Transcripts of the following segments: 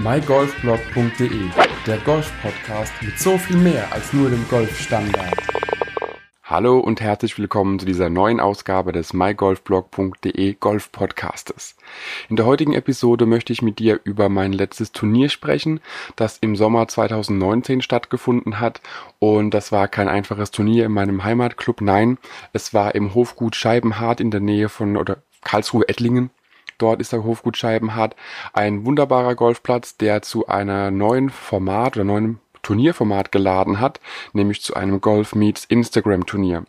mygolfblog.de, der Golf-Podcast mit so viel mehr als nur dem Golfstandard. Hallo und herzlich willkommen zu dieser neuen Ausgabe des mygolfblog.de Golf Podcastes. In der heutigen Episode möchte ich mit dir über mein letztes Turnier sprechen, das im Sommer 2019 stattgefunden hat und das war kein einfaches Turnier in meinem Heimatclub, nein, es war im Hofgut Scheibenhardt in der Nähe von oder Karlsruhe Ettlingen Dort ist der Hofgut Scheibenhardt ein wunderbarer Golfplatz, der zu einer neuen Format oder neuen Turnierformat geladen hat, nämlich zu einem Golf Meets Instagram Turnier.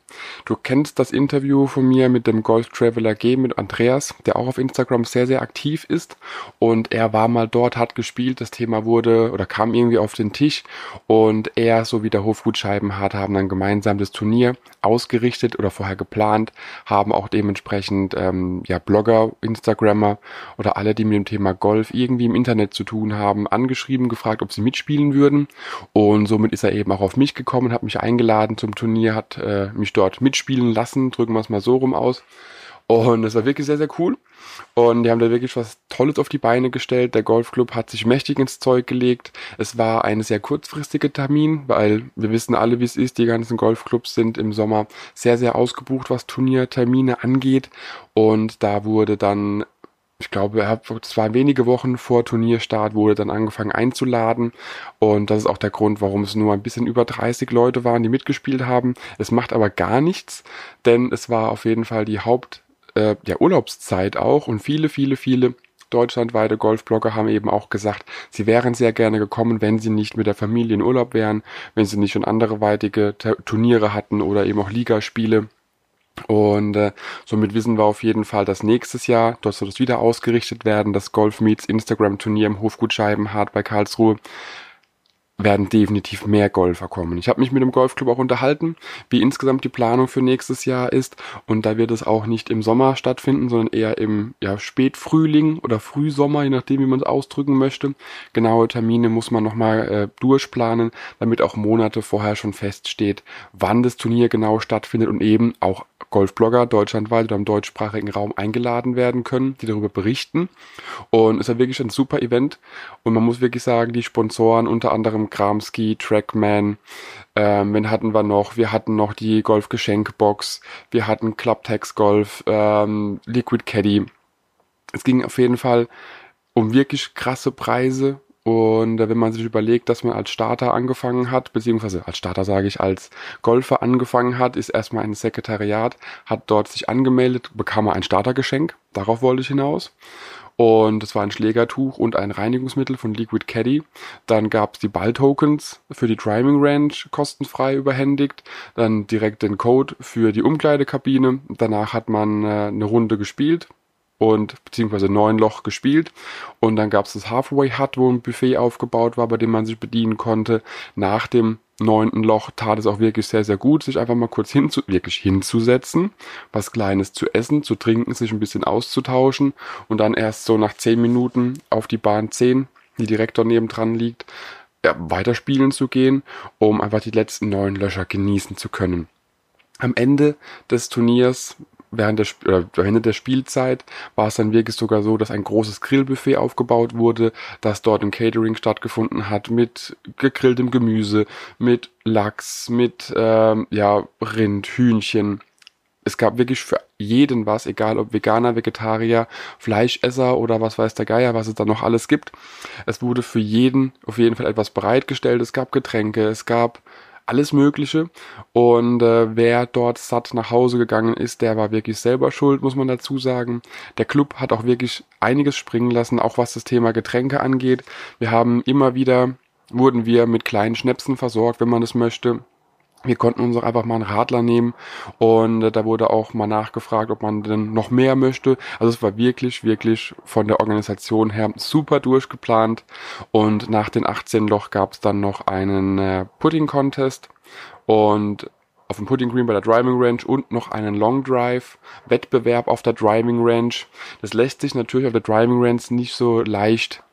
Du kennst das Interview von mir mit dem Golf Traveler G mit Andreas, der auch auf Instagram sehr, sehr aktiv ist. Und er war mal dort, hat gespielt, das Thema wurde oder kam irgendwie auf den Tisch. Und er sowie der Hofgut Scheibenhardt haben dann gemeinsam das Turnier ausgerichtet oder vorher geplant, haben auch dementsprechend ähm, ja Blogger, Instagrammer oder alle, die mit dem Thema Golf irgendwie im Internet zu tun haben, angeschrieben, gefragt, ob sie mitspielen würden und somit ist er eben auch auf mich gekommen, hat mich eingeladen zum Turnier, hat äh, mich dort mitspielen lassen, drücken wir es mal so rum aus. Und es war wirklich sehr, sehr cool. Und die haben da wirklich was Tolles auf die Beine gestellt. Der Golfclub hat sich mächtig ins Zeug gelegt. Es war ein sehr kurzfristiger Termin, weil wir wissen alle, wie es ist. Die ganzen Golfclubs sind im Sommer sehr, sehr ausgebucht, was Turniertermine angeht. Und da wurde dann ich glaube, es war wenige Wochen vor Turnierstart, wurde dann angefangen einzuladen. Und das ist auch der Grund, warum es nur ein bisschen über 30 Leute waren, die mitgespielt haben. Es macht aber gar nichts, denn es war auf jeden Fall die Haupt, äh, ja, Urlaubszeit auch. Und viele, viele, viele deutschlandweite Golfblogger haben eben auch gesagt, sie wären sehr gerne gekommen, wenn sie nicht mit der Familie in Urlaub wären, wenn sie nicht schon andere weitige Turniere hatten oder eben auch Ligaspiele. Und äh, somit wissen wir auf jeden Fall, dass nächstes Jahr, dort soll es wieder ausgerichtet werden, das Golf Meets Instagram Turnier im Hofgut Scheibenhardt bei Karlsruhe werden definitiv mehr Golfer kommen. Ich habe mich mit dem Golfclub auch unterhalten, wie insgesamt die Planung für nächstes Jahr ist. Und da wird es auch nicht im Sommer stattfinden, sondern eher im ja, Spätfrühling oder Frühsommer, je nachdem, wie man es ausdrücken möchte. Genaue Termine muss man nochmal äh, durchplanen, damit auch Monate vorher schon feststeht, wann das Turnier genau stattfindet und eben auch Golfblogger deutschlandweit oder im deutschsprachigen Raum eingeladen werden können, die darüber berichten. Und es ist ja wirklich ein super Event. Und man muss wirklich sagen, die Sponsoren, unter anderem Kramski, Trackman, ähm, wen hatten wir noch? Wir hatten noch die Golf-Geschenkbox, wir hatten Clubtex Golf, ähm, Liquid Caddy. Es ging auf jeden Fall um wirklich krasse Preise und äh, wenn man sich überlegt, dass man als Starter angefangen hat, beziehungsweise als Starter sage ich, als Golfer angefangen hat, ist erstmal ein Sekretariat, hat dort sich angemeldet, bekam er ein Startergeschenk, darauf wollte ich hinaus. Und es war ein Schlägertuch und ein Reinigungsmittel von Liquid Caddy. Dann gab es die Balltokens für die Driving Range kostenfrei überhändigt. Dann direkt den Code für die Umkleidekabine. Danach hat man äh, eine Runde gespielt und beziehungsweise neun Loch gespielt. Und dann gab es das Halfway Hut, wo ein Buffet aufgebaut war, bei dem man sich bedienen konnte. Nach dem neunten Loch tat es auch wirklich sehr, sehr gut, sich einfach mal kurz hinzu, wirklich hinzusetzen, was Kleines zu essen, zu trinken, sich ein bisschen auszutauschen und dann erst so nach zehn Minuten auf die Bahn 10, die direkt daneben dran liegt, ja, weiterspielen zu gehen, um einfach die letzten neun Löcher genießen zu können. Am Ende des Turniers während der, äh, Ende der Spielzeit war es dann wirklich sogar so, dass ein großes Grillbuffet aufgebaut wurde, dass dort ein Catering stattgefunden hat mit gegrilltem Gemüse, mit Lachs, mit ähm, ja, Rind, Hühnchen. Es gab wirklich für jeden was, egal ob Veganer, Vegetarier, Fleischesser oder was weiß der Geier, was es da noch alles gibt. Es wurde für jeden auf jeden Fall etwas bereitgestellt. Es gab Getränke, es gab alles Mögliche. Und äh, wer dort satt nach Hause gegangen ist, der war wirklich selber schuld, muss man dazu sagen. Der Club hat auch wirklich einiges springen lassen, auch was das Thema Getränke angeht. Wir haben immer wieder, wurden wir mit kleinen Schnäpsen versorgt, wenn man es möchte. Wir konnten uns auch einfach mal einen Radler nehmen und äh, da wurde auch mal nachgefragt, ob man denn noch mehr möchte. Also es war wirklich, wirklich von der Organisation her super durchgeplant und nach den 18 Loch gab es dann noch einen äh, Pudding Contest und auf dem Pudding Green bei der Driving Range und noch einen Long Drive Wettbewerb auf der Driving Range. Das lässt sich natürlich auf der Driving Range nicht so leicht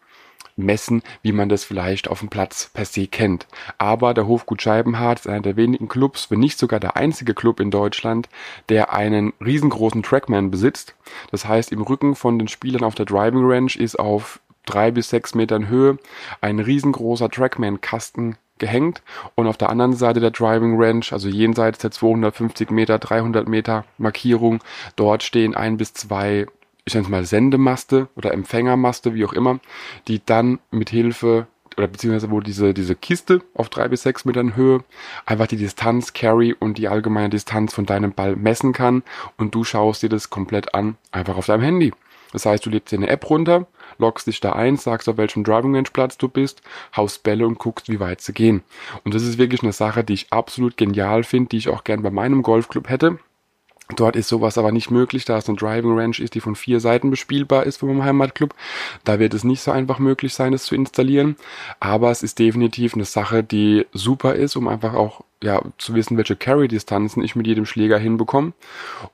messen, wie man das vielleicht auf dem Platz per se kennt. Aber der Hofgut Scheibenhardt ist einer der wenigen Clubs, wenn nicht sogar der einzige Club in Deutschland, der einen riesengroßen Trackman besitzt. Das heißt, im Rücken von den Spielern auf der Driving Range ist auf drei bis sechs Metern Höhe ein riesengroßer Trackman-Kasten gehängt und auf der anderen Seite der Driving Range, also jenseits der 250 Meter, 300 Meter Markierung, dort stehen ein bis zwei, ich nenne es mal Sendemaste oder Empfängermaste, wie auch immer, die dann mit Hilfe oder beziehungsweise wo diese, diese Kiste auf drei bis sechs Metern Höhe einfach die Distanz, Carry und die allgemeine Distanz von deinem Ball messen kann und du schaust dir das komplett an, einfach auf deinem Handy. Das heißt, du legst dir eine App runter, loggst dich da ein, sagst auf welchem Driving Range Platz du bist, haust Bälle und guckst, wie weit sie gehen. Und das ist wirklich eine Sache, die ich absolut genial finde, die ich auch gern bei meinem Golfclub hätte. Dort ist sowas aber nicht möglich, da es eine Driving Range ist, die von vier Seiten bespielbar ist meinem Heimatclub. Da wird es nicht so einfach möglich sein, es zu installieren. Aber es ist definitiv eine Sache, die super ist, um einfach auch ja, zu wissen, welche Carry-Distanzen ich mit jedem Schläger hinbekomme.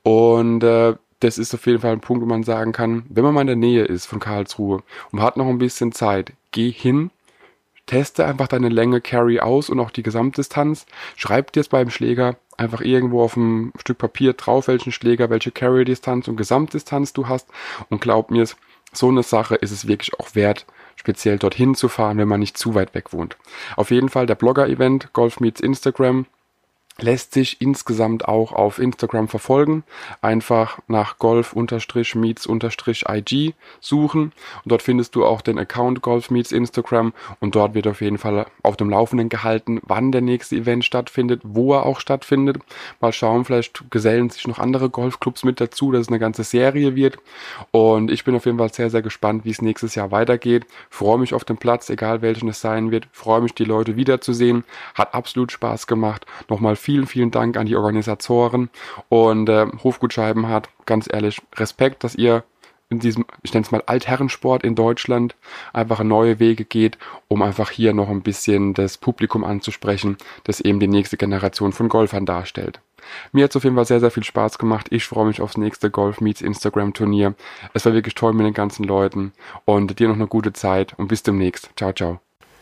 Und äh, das ist auf jeden Fall ein Punkt, wo man sagen kann, wenn man mal in der Nähe ist von Karlsruhe und hat noch ein bisschen Zeit, geh hin, teste einfach deine Länge Carry aus und auch die Gesamtdistanz. Schreib dir es beim Schläger einfach irgendwo auf ein Stück Papier drauf, welchen Schläger, welche Carry-Distanz und Gesamtdistanz du hast. Und glaub mir, so eine Sache ist es wirklich auch wert, speziell dorthin zu fahren, wenn man nicht zu weit weg wohnt. Auf jeden Fall der Blogger-Event Golf Meets Instagram lässt sich insgesamt auch auf Instagram verfolgen. Einfach nach golf-meets-ig suchen und dort findest du auch den Account Golf Meets Instagram und dort wird auf jeden Fall auf dem Laufenden gehalten, wann der nächste Event stattfindet, wo er auch stattfindet. Mal schauen, vielleicht gesellen sich noch andere Golfclubs mit dazu, dass es eine ganze Serie wird und ich bin auf jeden Fall sehr, sehr gespannt, wie es nächstes Jahr weitergeht. Freue mich auf den Platz, egal welchen es sein wird. Freue mich, die Leute wiederzusehen. Hat absolut Spaß gemacht. Nochmal vielen, vielen Dank an die Organisatoren und äh, Hofgutscheiben hat. Ganz ehrlich, Respekt, dass ihr in diesem, ich nenne es mal Altherrensport in Deutschland, einfach neue Wege geht, um einfach hier noch ein bisschen das Publikum anzusprechen, das eben die nächste Generation von Golfern darstellt. Mir hat es auf jeden Fall sehr, sehr viel Spaß gemacht. Ich freue mich aufs nächste Golf Meets Instagram Turnier. Es war wirklich toll mit den ganzen Leuten und dir noch eine gute Zeit und bis demnächst. Ciao, ciao.